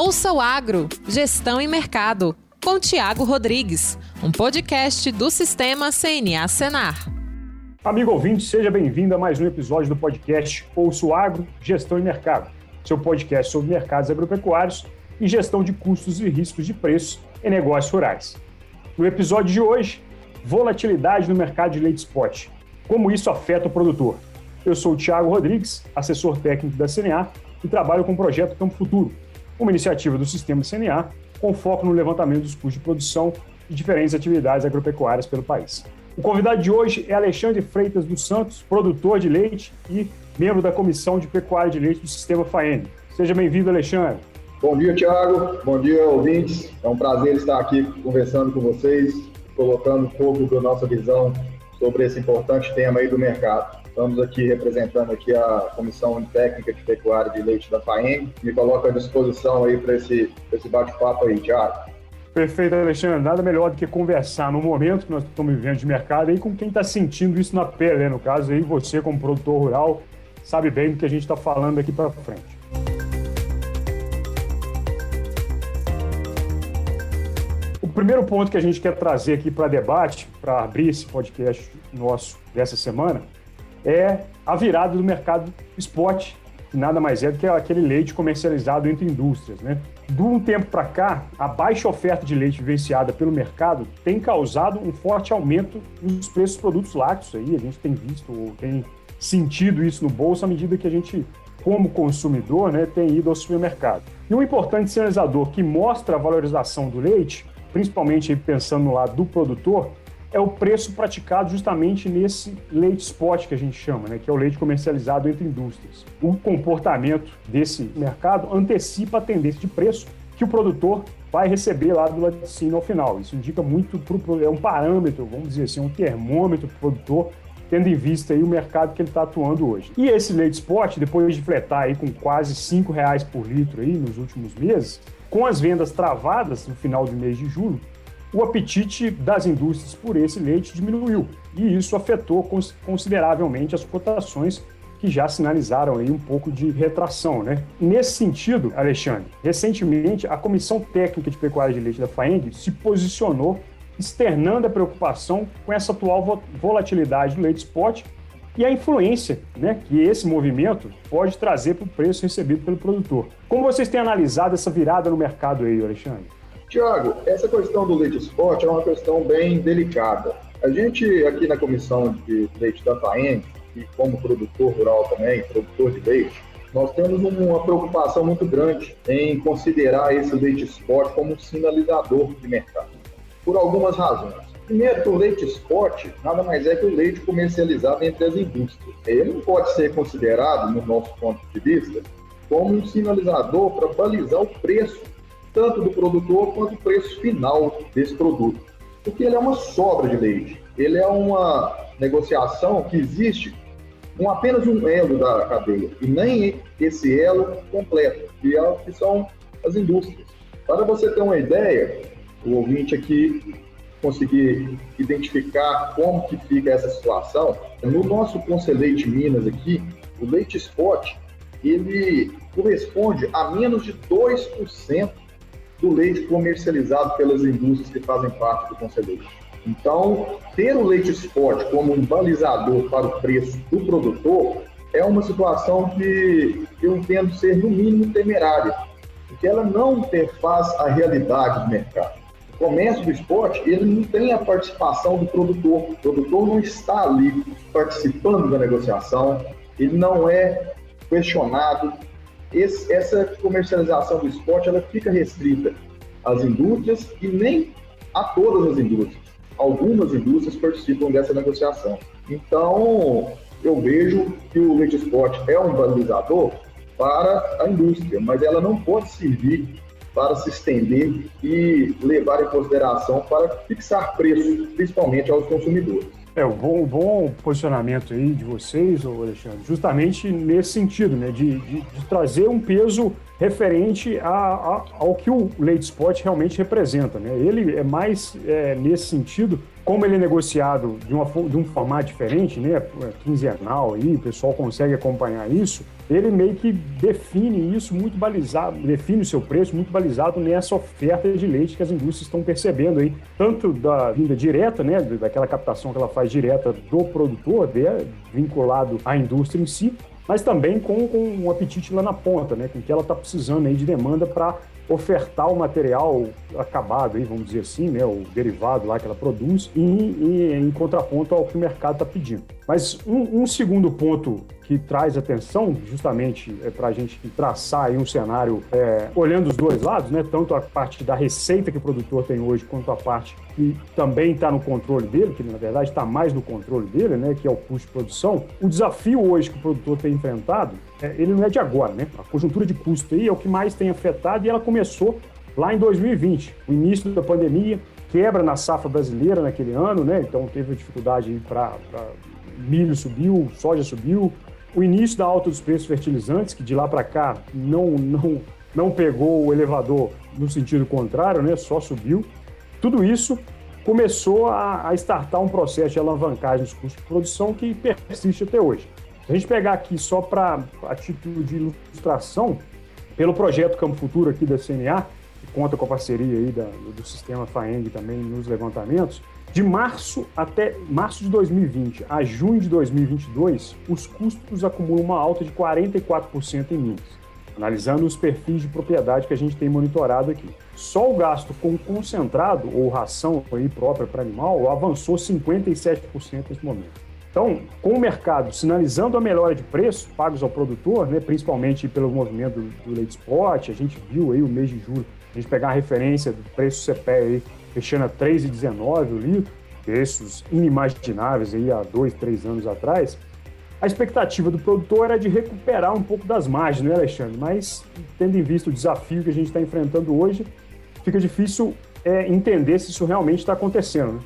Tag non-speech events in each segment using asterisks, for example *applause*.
Ouça o Agro, Gestão e Mercado, com Tiago Rodrigues, um podcast do Sistema CNA Senar. Amigo ouvinte, seja bem-vindo a mais um episódio do podcast Ouça o Agro, Gestão e Mercado, seu podcast sobre mercados agropecuários e gestão de custos e riscos de preço em negócios rurais. No episódio de hoje, volatilidade no mercado de leite spot. Como isso afeta o produtor? Eu sou o Thiago Rodrigues, assessor técnico da CNA e trabalho com o projeto Campo Futuro, uma iniciativa do sistema CNA com foco no levantamento dos custos de produção de diferentes atividades agropecuárias pelo país. O convidado de hoje é Alexandre Freitas dos Santos, produtor de leite e membro da Comissão de Pecuária de Leite do Sistema FAEN. Seja bem-vindo, Alexandre. Bom dia, Tiago. Bom dia, ouvintes. É um prazer estar aqui conversando com vocês, colocando um pouco da nossa visão sobre esse importante tema aí do mercado. Estamos aqui representando aqui a Comissão Técnica de Pecuária de Leite da FAEM. Me coloco à disposição aí para esse, esse bate-papo aí, Tiago. Perfeito, Alexandre. Nada melhor do que conversar no momento que nós estamos vivendo de mercado aí com quem está sentindo isso na pele, né? No caso aí, você como produtor rural, sabe bem do que a gente está falando aqui para frente. primeiro ponto que a gente quer trazer aqui para debate, para abrir esse podcast nosso dessa semana, é a virada do mercado spot, que nada mais é do que aquele leite comercializado entre indústrias. Né? De um tempo para cá, a baixa oferta de leite vivenciada pelo mercado tem causado um forte aumento nos preços dos produtos lácteos. Aí. A gente tem visto, ou tem sentido isso no bolso à medida que a gente, como consumidor, né, tem ido ao supermercado. E um importante sinalizador que mostra a valorização do leite principalmente pensando no lado do produtor, é o preço praticado justamente nesse leite spot que a gente chama, né, que é o leite comercializado entre indústrias. O comportamento desse mercado antecipa a tendência de preço que o produtor vai receber lá do laticínio ao final. Isso indica muito, pro, é um parâmetro, vamos dizer assim, um termômetro para o produtor, tendo em vista aí o mercado que ele está atuando hoje. E esse leite spot, depois de fletar aí com quase R$ reais por litro aí nos últimos meses, com as vendas travadas no final do mês de julho, o apetite das indústrias por esse leite diminuiu e isso afetou consideravelmente as cotações que já sinalizaram aí um pouco de retração, né? Nesse sentido, Alexandre, recentemente a Comissão Técnica de Pecuária de Leite da FAENG se posicionou externando a preocupação com essa atual volatilidade do leite spot e a influência né, que esse movimento pode trazer para o preço recebido pelo produtor. Como vocês têm analisado essa virada no mercado aí, Alexandre? Tiago, essa questão do leite spot é uma questão bem delicada. A gente, aqui na comissão de leite da FAEM, e como produtor rural também, produtor de leite, nós temos uma preocupação muito grande em considerar esse leite spot como um sinalizador de mercado, por algumas razões. Primeiro, o leite spot nada mais é que o leite comercializado entre as indústrias. Ele não pode ser considerado, no nosso ponto de vista, como um sinalizador para balizar o preço, tanto do produtor quanto o preço final desse produto. Porque ele é uma sobra de leite. Ele é uma negociação que existe com apenas um elo da cadeia, e nem esse elo completo, que, é, que são as indústrias. Para você ter uma ideia, o ouvinte aqui conseguir identificar como que fica essa situação, no nosso Conselheiro de Minas aqui, o leite spot, ele corresponde a menos de 2% do leite comercializado pelas indústrias que fazem parte do Conselheiro. Então, ter o leite spot como um balizador para o preço do produtor é uma situação que eu entendo ser, no mínimo, temerária, porque ela não interfaz a realidade do mercado comércio do esporte, ele não tem a participação do produtor. O produtor não está ali participando da negociação, ele não é questionado. Esse, essa comercialização do esporte ela fica restrita às indústrias e nem a todas as indústrias. Algumas indústrias participam dessa negociação. Então, eu vejo que o leite esporte é um valorizador para a indústria, mas ela não pode servir para se estender e levar em consideração para fixar preço, principalmente aos consumidores. É, um bom, bom posicionamento aí de vocês, Alexandre, justamente nesse sentido, né, de, de, de trazer um peso referente a, a, ao que o leite spot realmente representa. Né? Ele é mais, é, nesse sentido, como ele é negociado de, uma, de um formato diferente, né, quinzenal aí, o pessoal consegue acompanhar isso, ele meio que define isso muito balizado, define o seu preço muito balizado nessa oferta de leite que as indústrias estão percebendo aí, tanto da vinda direta, né, daquela captação que ela faz direta do produtor, de, vinculado à indústria em si, mas também com, com um apetite lá na ponta, né, com que ela está precisando aí de demanda para ofertar o material acabado, aí, vamos dizer assim, né, o derivado lá que ela produz, em, em contraponto ao que o mercado está pedindo. Mas um, um, segundo ponto que traz atenção, justamente é para a gente traçar aí um cenário é, olhando os dois lados, né, tanto a parte da receita que o produtor tem hoje, quanto a parte que também está no controle dele, que na verdade está mais no controle dele, né, que é o custo de produção. O desafio hoje que o produtor tem enfrentado, é, ele não é de agora, né? A conjuntura de custo aí é o que mais tem afetado e ela começou lá em 2020, o início da pandemia, quebra na safra brasileira naquele ano, né? Então teve dificuldade para milho subiu, soja subiu, o início da alta dos preços fertilizantes, que de lá para cá não, não, não pegou o elevador no sentido contrário, né? Só subiu. Tudo isso começou a, a um processo de alavancagem dos custos de produção que persiste até hoje. Se a gente pegar aqui só para a título de ilustração, pelo projeto Campo Futuro aqui da CNA, que conta com a parceria aí da, do sistema FAENG também nos levantamentos, de março até março de 2020 a junho de 2022, os custos acumulam uma alta de 44% em Minas, analisando os perfis de propriedade que a gente tem monitorado aqui. Só o gasto com concentrado ou ração aí própria para animal avançou 57% nesse momento. Então, com o mercado sinalizando a melhora de preços pagos ao produtor, né, principalmente pelo movimento do, do leite spot, a gente viu aí o mês de julho, a gente pegar a referência do preço CPE fechando a 3,19 o litro, preços inimagináveis aí há dois, três anos atrás, a expectativa do produtor era de recuperar um pouco das margens, né, Alexandre? Mas, tendo em vista o desafio que a gente está enfrentando hoje, fica difícil é, entender se isso realmente está acontecendo. Né?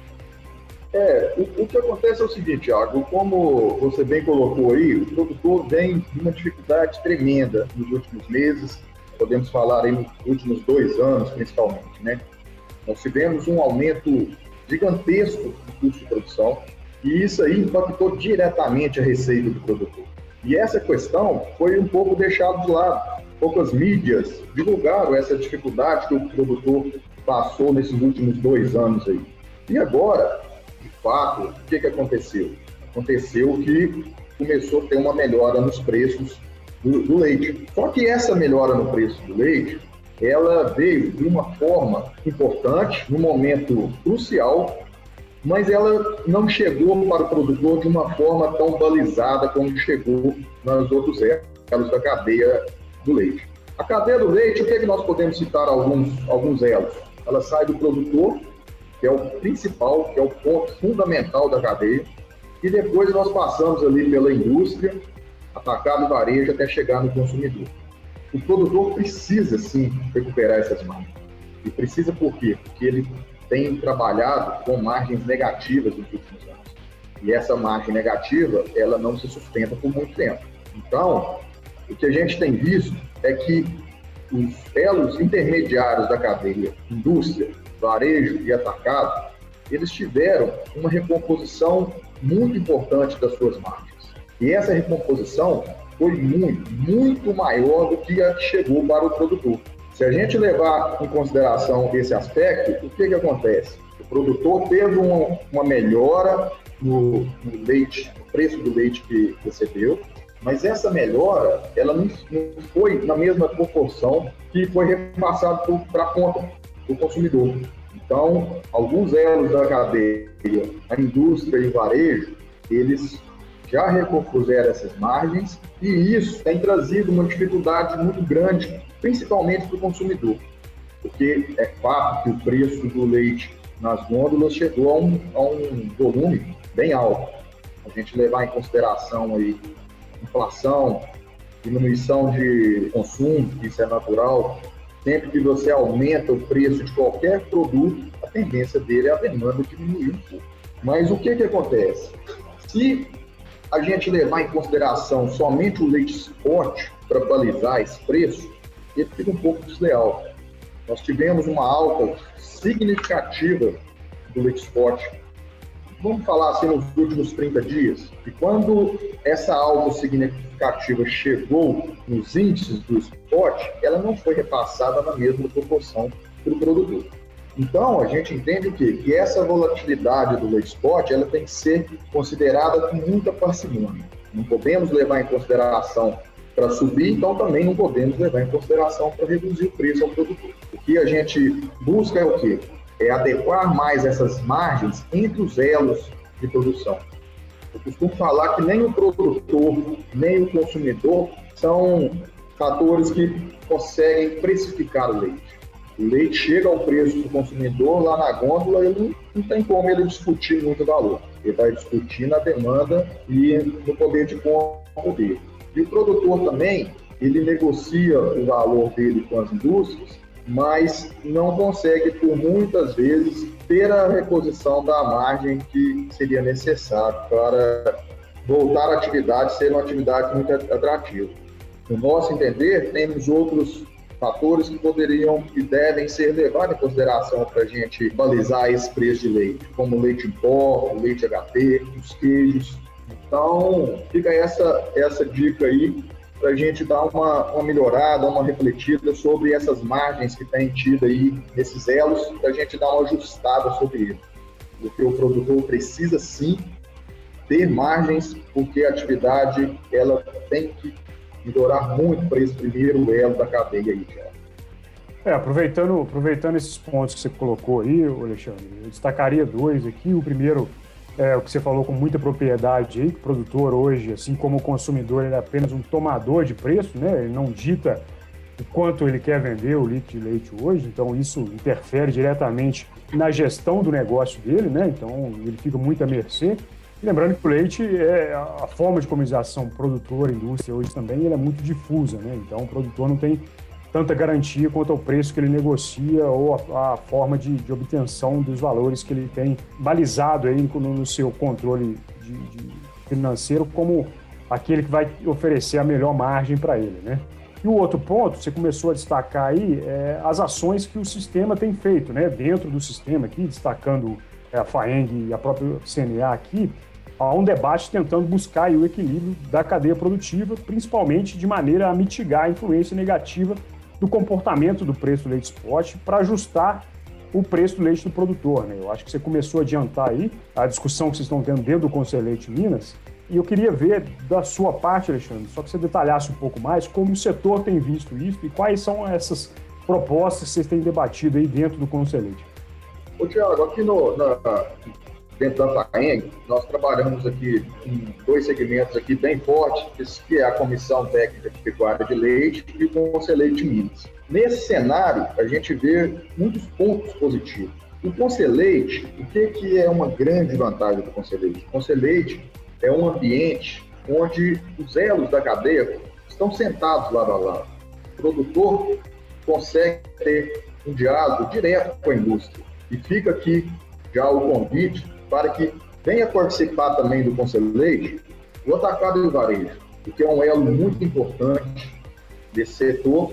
É, o, o, que acontece é o seguinte, Thiago, como você bem colocou aí, o produtor vem de uma dificuldade tremenda nos últimos meses, podemos falar aí nos últimos dois anos, principalmente, né? Nós tivemos um aumento gigantesco do custo de produção e isso aí impactou diretamente a receita do produtor. E essa questão foi um pouco deixada de lado. Poucas mídias divulgaram essa dificuldade que o produtor passou nesses últimos dois anos aí. E agora, de fato, o que, que aconteceu? Aconteceu que começou a ter uma melhora nos preços do, do leite. Só que essa melhora no preço do leite ela veio de uma forma importante, num momento crucial, mas ela não chegou para o produtor de uma forma tão balizada como chegou nos outros elos da cadeia do leite. A cadeia do leite, o que, é que nós podemos citar alguns, alguns elos? Ela sai do produtor, que é o principal, que é o ponto fundamental da cadeia, e depois nós passamos ali pela indústria, atacado varejo, até chegar no consumidor o produtor precisa sim recuperar essas margens. E precisa por quê? Porque ele tem trabalhado com margens negativas nos últimos anos. E essa margem negativa, ela não se sustenta por muito tempo. Então, o que a gente tem visto é que os elos intermediários da cadeia, indústria, varejo e atacado, eles tiveram uma recomposição muito importante das suas margens. E essa recomposição foi muito, muito maior do que a que chegou para o produtor. Se a gente levar em consideração esse aspecto, o que, que acontece? O produtor teve uma, uma melhora no, no, leite, no preço do leite que recebeu, mas essa melhora ela não, não foi na mesma proporção que foi repassado para a conta do consumidor. Então, alguns elos da cadeia, a indústria e o varejo, eles já recompuseram essas margens e isso tem trazido uma dificuldade muito grande, principalmente para o consumidor, porque é fato que o preço do leite nas gôndolas chegou a um, a um volume bem alto. A gente levar em consideração aí inflação, diminuição de consumo, isso é natural, sempre que você aumenta o preço de qualquer produto, a tendência dele é a demanda diminuir um pouco. Mas o que, que acontece? Se a gente levar em consideração somente o leite spot para balizar esse preço, ele fica um pouco desleal. Nós tivemos uma alta significativa do leite spot vamos falar assim, nos últimos 30 dias. E quando essa alta significativa chegou nos índices do spot, ela não foi repassada na mesma proporção para o produtor. Então, a gente entende o quê? Que essa volatilidade do leite spot ela tem que ser considerada com muita parcimônia. Não podemos levar em consideração para subir, então também não podemos levar em consideração para reduzir o preço ao produtor. O que a gente busca é o quê? É adequar mais essas margens entre os elos de produção. Eu costumo falar que nem o produtor, nem o consumidor são fatores que conseguem precificar o leite. O leite chega ao preço do consumidor lá na gôndola, ele não tem como ele discutir muito valor. Ele vai discutir na demanda e no poder de compra dele. E o produtor também, ele negocia o valor dele com as indústrias, mas não consegue, por muitas vezes, ter a reposição da margem que seria necessário para voltar à atividade ser uma atividade muito atrativa. No nosso entender, temos outros fatores que poderiam e devem ser levados em consideração para a gente balizar esse preço de leite, como leite em pó, leite HT, os queijos. Então, fica essa, essa dica aí para a gente dar uma, uma melhorada, uma refletida sobre essas margens que tem tido aí nesses elos, para a gente dar uma ajustada sobre ele. Porque o produtor precisa sim ter margens, porque a atividade ela tem que melhorar muito para esse primeiro elo da cadeia aí, cara. É, aproveitando, aproveitando esses pontos que você colocou aí, Alexandre, eu destacaria dois aqui. O primeiro é o que você falou com muita propriedade aí, que o produtor hoje, assim como o consumidor, ele é apenas um tomador de preço, né? Ele não dita o quanto ele quer vender o litro de leite hoje, então isso interfere diretamente na gestão do negócio dele, né? Então ele fica muito à mercê. Lembrando que o leite, é a forma de comercialização produtor-indústria hoje também é muito difusa, né? Então o produtor não tem tanta garantia quanto ao preço que ele negocia ou a, a forma de, de, obtenção dos valores que ele tem balizado aí no, no seu controle de, de financeiro como aquele que vai oferecer a melhor margem para ele, né? E o outro ponto, você começou a destacar aí, é as ações que o sistema tem feito, né? Dentro do sistema aqui, destacando é, a FAENG e a própria CNA aqui, há um debate tentando buscar o equilíbrio da cadeia produtiva, principalmente de maneira a mitigar a influência negativa do comportamento do preço do leite spot para ajustar o preço do leite do produtor. Né? Eu acho que você começou a adiantar aí a discussão que vocês estão tendo dentro do Conselho Leite Minas, e eu queria ver da sua parte, Alexandre, só que você detalhasse um pouco mais como o setor tem visto isso e quais são essas propostas que vocês têm debatido aí dentro do Conselho Leite. Ô, Tiago, aqui no, na, dentro da FAENG, nós trabalhamos aqui em dois segmentos aqui bem fortes, que é a Comissão Técnica de Pecuária de Leite e o Conselheiro de Minas. Nesse cenário, a gente vê muitos pontos positivos. O Conselheite, o que, que é uma grande vantagem do Conselheite? O Conselheite é um ambiente onde os elos da cadeia estão sentados lado a lado. O produtor consegue ter um diálogo direto com a indústria. E fica aqui já o convite para que venha participar também do Conselho Leite o atacado e o varejo, que é um elo muito importante desse setor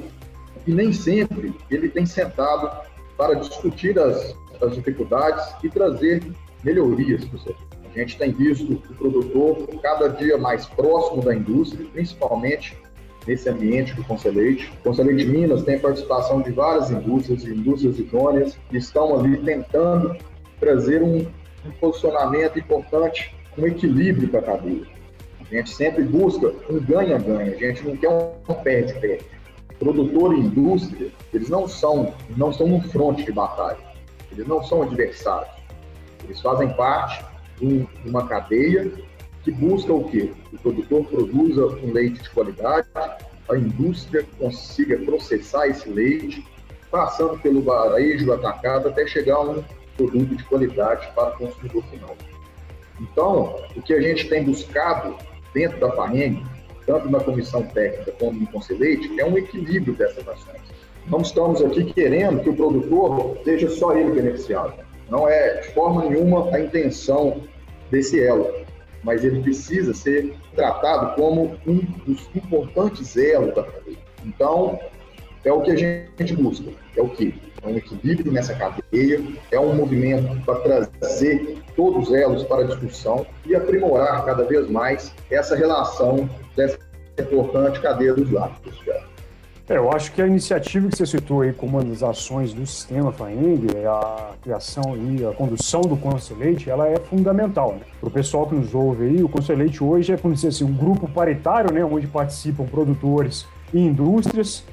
e nem sempre ele tem sentado para discutir as, as dificuldades e trazer melhorias para o setor. A gente tem visto o produtor cada dia mais próximo da indústria, principalmente nesse ambiente do Conselheite. O Conselheite Minas tem participação de várias indústrias, indústrias idôneas, que estão ali tentando trazer um, um posicionamento importante, um equilíbrio para a cadeia. A gente sempre busca um ganha-ganha, a gente não quer um perde-perde. Produtor e indústria, eles não são, não são um fronte de batalha, eles não são adversários. Eles fazem parte de uma cadeia que busca o quê? O produtor produza um leite de qualidade, a indústria consiga processar esse leite, passando pelo varejo atacado até chegar a um produto de qualidade para o consumidor final. Então, o que a gente tem buscado dentro da FAREM, tanto na comissão técnica como no conselheite, é um equilíbrio dessas ações. Não estamos aqui querendo que o produtor seja só ele beneficiado. Não é de forma nenhuma a intenção desse elo, mas ele precisa ser tratado como um dos importantes elos da cadeia. Então, é o que a gente busca. É o que? É um equilíbrio nessa cadeia, é um movimento para trazer todos os elos para a discussão e aprimorar cada vez mais essa relação dessa importante cadeia dos lácteos. É, eu acho que a iniciativa que você citou aí como uma das ações do sistema FAENG, a criação e a condução do Conselheite, ela é fundamental. Né? Para o pessoal que nos ouve aí, o Conselheite hoje é, como dizer assim, um grupo paritário, né, onde participam produtores e indústrias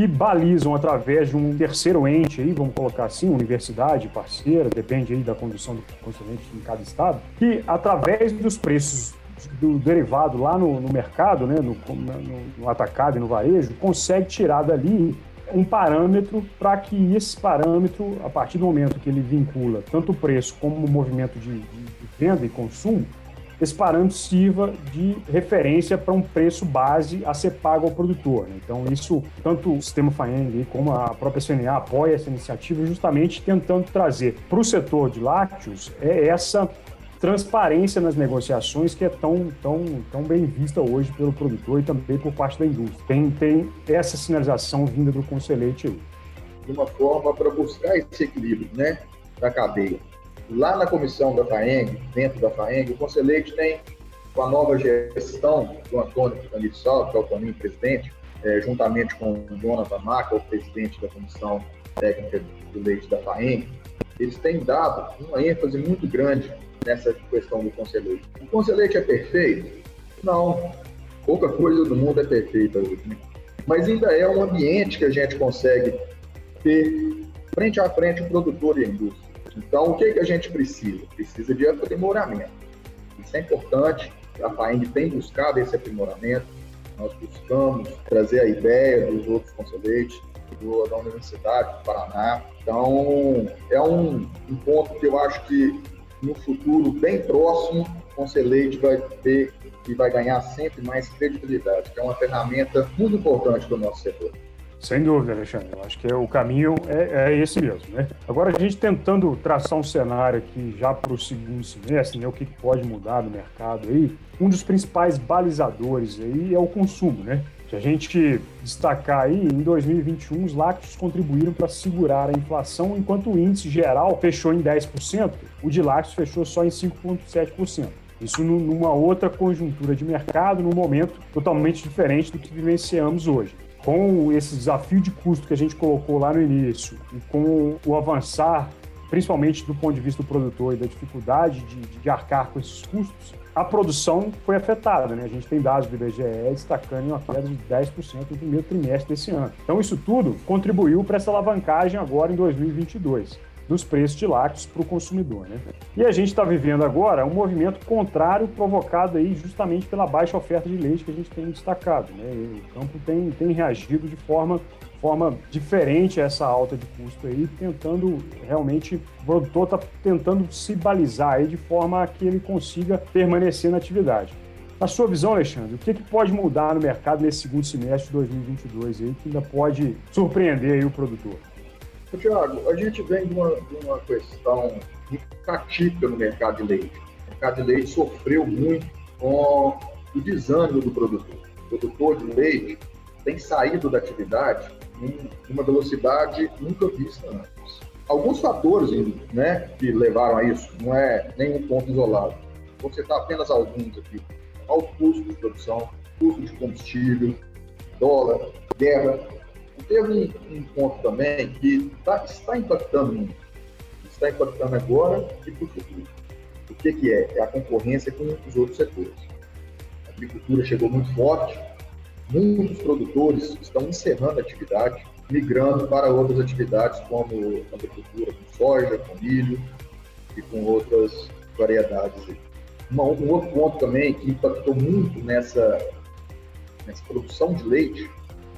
que balizam através de um terceiro ente aí, vamos colocar assim, universidade parceira, depende aí da condução do Conselheite em cada estado, que através dos preços do derivado lá no, no mercado, né, no, no, no, atacado e no varejo, consegue tirar dali um parâmetro para que esse parâmetro, a partir do momento que ele vincula tanto o preço como o movimento de, de venda e consumo, esse parâmetro sirva de referência para um preço base a ser pago ao produtor. Né? Então, isso, tanto o sistema FAENG como a própria CNA apoia essa iniciativa, justamente tentando trazer para o setor de lácteos é essa transparência nas negociações que é tão, tão, tão bem vista hoje pelo produtor e também por parte da indústria. Tem, tem essa sinalização vinda do conselheite aí. De uma forma para buscar esse equilíbrio né, da cadeia. Lá na comissão da FAENG, dentro da FAENG, o conselheite tem, com a nova gestão do Antônio Canissal, que é o Toninho presidente, é, juntamente com o Jonathan Maca, o presidente da comissão técnica do leite da FAENG, eles têm dado uma ênfase muito grande nessa questão do conselheiro. O conselheiro é perfeito? Não. Pouca coisa do mundo é perfeita hoje. Né? Mas ainda é um ambiente que a gente consegue ter frente a frente o produtor e a indústria. Então, o que, que a gente precisa? Precisa de aprimoramento. Isso é importante. A FAENG tem buscado esse aprimoramento. Nós buscamos trazer a ideia dos outros conselheiros, da Universidade do Paraná. Então, é um, um ponto que eu acho que no futuro bem próximo, o Conselheite vai ter e vai ganhar sempre mais credibilidade, que é uma ferramenta muito importante do nosso setor. Sem dúvida, Alexandre. Eu acho que é, o caminho é, é, esse mesmo, né? Agora, a gente tentando traçar um cenário aqui já para o segundo semestre, né? O que pode mudar no mercado aí. Um dos principais balizadores aí é o consumo, né? Se a gente destacar aí, em 2021, os lácteos contribuíram para segurar a inflação, enquanto o índice geral fechou em 10%, o de lácteos fechou só em 5,7%. Isso numa outra conjuntura de mercado, num momento totalmente diferente do que vivenciamos hoje. Com esse desafio de custo que a gente colocou lá no início e com o avançar, principalmente do ponto de vista do produtor e da dificuldade de, de arcar com esses custos, a produção foi afetada. Né? A gente tem dados do IBGE destacando uma queda de 10% no primeiro trimestre desse ano. Então, isso tudo contribuiu para essa alavancagem agora em 2022 dos preços de lácteos para o consumidor. Né? E a gente está vivendo agora um movimento contrário provocado aí justamente pela baixa oferta de leite que a gente tem destacado. Né? O campo tem, tem reagido de forma forma diferente essa alta de custo aí, tentando realmente, o produtor está tentando se balizar aí de forma que ele consiga permanecer na atividade. Na sua visão, Alexandre, o que, que pode mudar no mercado nesse segundo semestre de 2022 aí, que ainda pode surpreender aí o produtor? Tiago, a gente vem de uma, de uma questão atípica no mercado de leite. O mercado de leite sofreu muito com o desânimo do produtor. O produtor de leite tem saído da atividade em uma velocidade nunca vista antes. Alguns fatores né, que levaram a isso, não é nenhum ponto isolado. Vou citar apenas alguns aqui. Alto custo de produção, custo de combustível, dólar, guerra. Teve um, ponto também que tá, está impactando muito. Está impactando agora e para o futuro. O que, que é? É a concorrência com os outros setores. A agricultura chegou muito forte, Muitos produtores estão encerrando a atividade, migrando para outras atividades, como agricultura com soja, com milho e com outras variedades. Uma, um outro ponto também que impactou muito nessa, nessa produção de leite,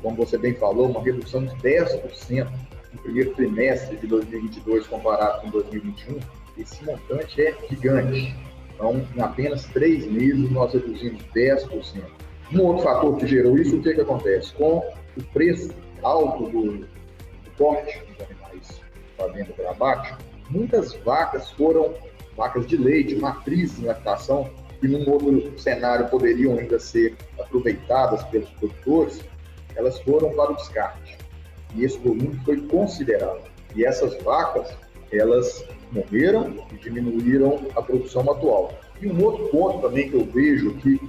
como você bem falou, uma redução de 10% no primeiro trimestre de 2022 comparado com 2021, esse montante é gigante. Então, em apenas três meses, nós reduzimos 10%. Um outro fator que gerou isso, o que, que acontece? Com o preço alto do, do corte dos animais fazendo para abate, muitas vacas foram, vacas de leite, matrizes em lactação, que num outro cenário poderiam ainda ser aproveitadas pelos produtores, elas foram para o descarte. E esse volume foi considerável. E essas vacas, elas morreram e diminuíram a produção atual. E um outro ponto também que eu vejo aqui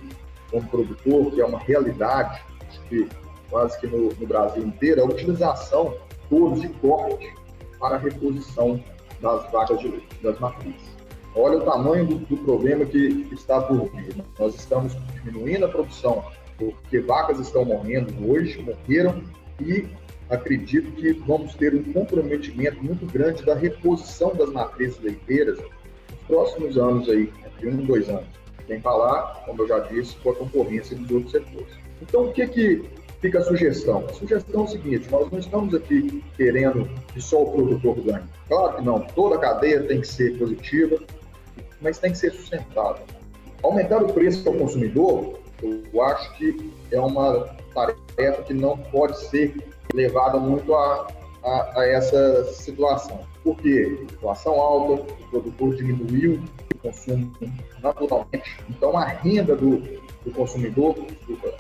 como produtor, que é uma realidade, que quase que no, no Brasil inteiro, é a utilização de touros de corte para a reposição das vacas de leite, das matrizes. Olha o tamanho do, do problema que está por vir. Nós estamos diminuindo a produção porque vacas estão morrendo hoje, morreram, e acredito que vamos ter um comprometimento muito grande da reposição das matrizes leiteiras nos próximos anos aí, entre um e dois anos. Sem falar, como eu já disse, com a concorrência dos outros setores. Então, o que que fica a sugestão? A sugestão é o seguinte, nós não estamos aqui querendo que só o produtor ganhe. Claro que não, toda a cadeia tem que ser positiva, mas tem que ser sustentável. Aumentar o preço para o consumidor, eu acho que é uma tarefa que não pode ser levada muito a, a, a essa situação. Por quê? Inflação alta, o produtor diminuiu o consumo naturalmente, então a renda do, do consumidor,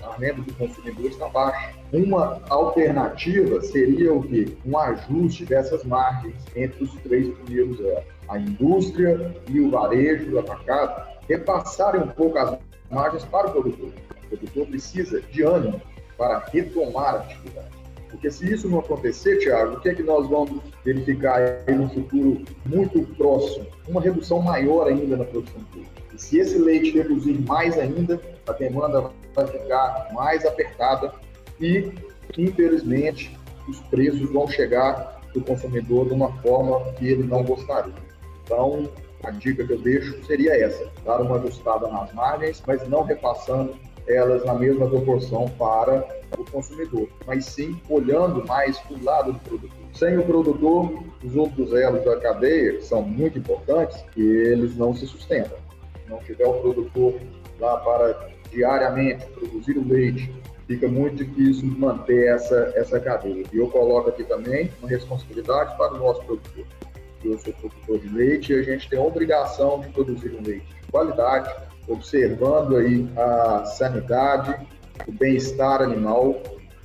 a renda do consumidor está baixa. Uma alternativa seria o quê? Um ajuste dessas margens entre os três primeiros anos. A indústria e o varejo, o atacado, repassarem um pouco as margens para o produtor. O produtor precisa de ânimo para retomar a atividade. Porque se isso não acontecer, Tiago, o que é que nós vamos verificar aí no futuro muito próximo? Uma redução maior ainda na produção pública. E se esse leite reduzir mais ainda, a demanda vai ficar mais apertada e, infelizmente, os preços vão chegar para o consumidor de uma forma que ele não gostaria. Então, a dica que eu deixo seria essa: dar uma ajustada nas margens, mas não repassando elas na mesma proporção para o consumidor, mas sim olhando mais para o lado do produtor. Sem o produtor, os outros elos da cadeia, que são muito importantes, eles não se sustentam. Se não tiver o produtor lá para diariamente produzir o leite, fica muito difícil manter essa, essa cadeia. E eu coloco aqui também uma responsabilidade para o nosso produtor. Eu sou produtor de leite e a gente tem a obrigação de produzir um leite de qualidade, observando aí a sanidade, o bem-estar animal,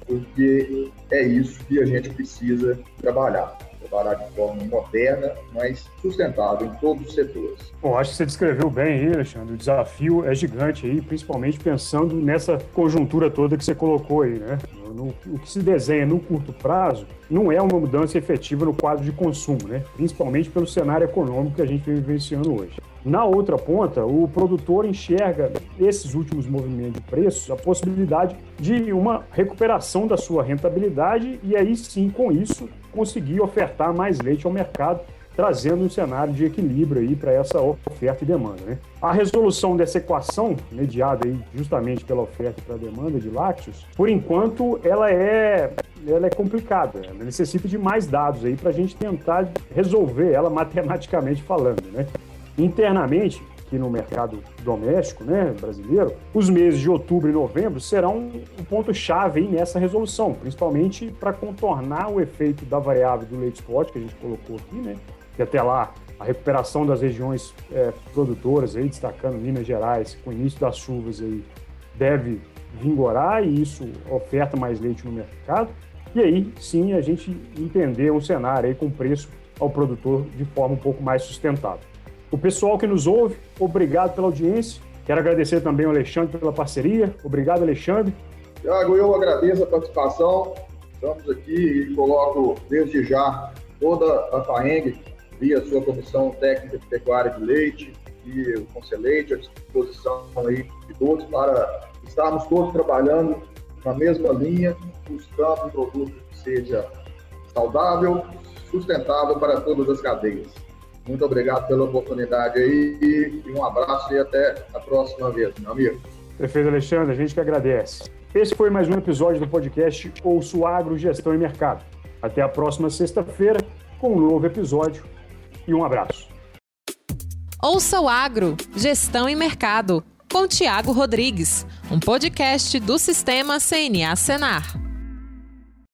porque é isso que a gente precisa trabalhar. Trabalhar de forma moderna, mas sustentável em todos os setores. Bom, acho que você descreveu bem aí, Alexandre. O desafio é gigante aí, principalmente pensando nessa conjuntura toda que você colocou aí, né? No, o que se desenha no curto prazo não é uma mudança efetiva no quadro de consumo, né? Principalmente pelo cenário econômico que a gente vem vivenciando hoje. Na outra ponta, o produtor enxerga nesses últimos movimentos de preços a possibilidade de uma recuperação da sua rentabilidade e aí sim, com isso, conseguir ofertar mais leite ao mercado, trazendo um cenário de equilíbrio aí para essa oferta e demanda. Né? A resolução dessa equação, mediada aí justamente pela oferta e pela demanda de lácteos, por enquanto ela é, ela é complicada, ela necessita de mais dados aí para a gente tentar resolver ela *laughs* matematicamente falando. Né? Internamente, aqui no mercado doméstico né, brasileiro, os meses de outubro e novembro serão um ponto-chave nessa resolução, principalmente para contornar o efeito da variável do leite spot que a gente colocou aqui, né? Que até lá a recuperação das regiões é, produtoras, aí, destacando Minas Gerais, com o início das chuvas, aí, deve vingorar e isso oferta mais leite no mercado. E aí sim a gente entender um cenário aí com preço ao produtor de forma um pouco mais sustentável. O pessoal que nos ouve, obrigado pela audiência. Quero agradecer também ao Alexandre pela parceria. Obrigado, Alexandre. Tiago, eu agradeço a participação. Estamos aqui e coloco desde já toda a FAENG, via sua Comissão Técnica de Pecuária de Leite e o Conselheite, à disposição aí de todos para estarmos todos trabalhando na mesma linha, buscando um produto que seja saudável, sustentável para todas as cadeias. Muito obrigado pela oportunidade aí e um abraço e até a próxima vez, meu amigo. Prefeito Alexandre, a gente que agradece. Esse foi mais um episódio do podcast Ouço Agro, Gestão e Mercado. Até a próxima sexta-feira com um novo episódio e um abraço. Ouça o Agro, Gestão e Mercado, com Tiago Rodrigues, um podcast do Sistema CNA Senar.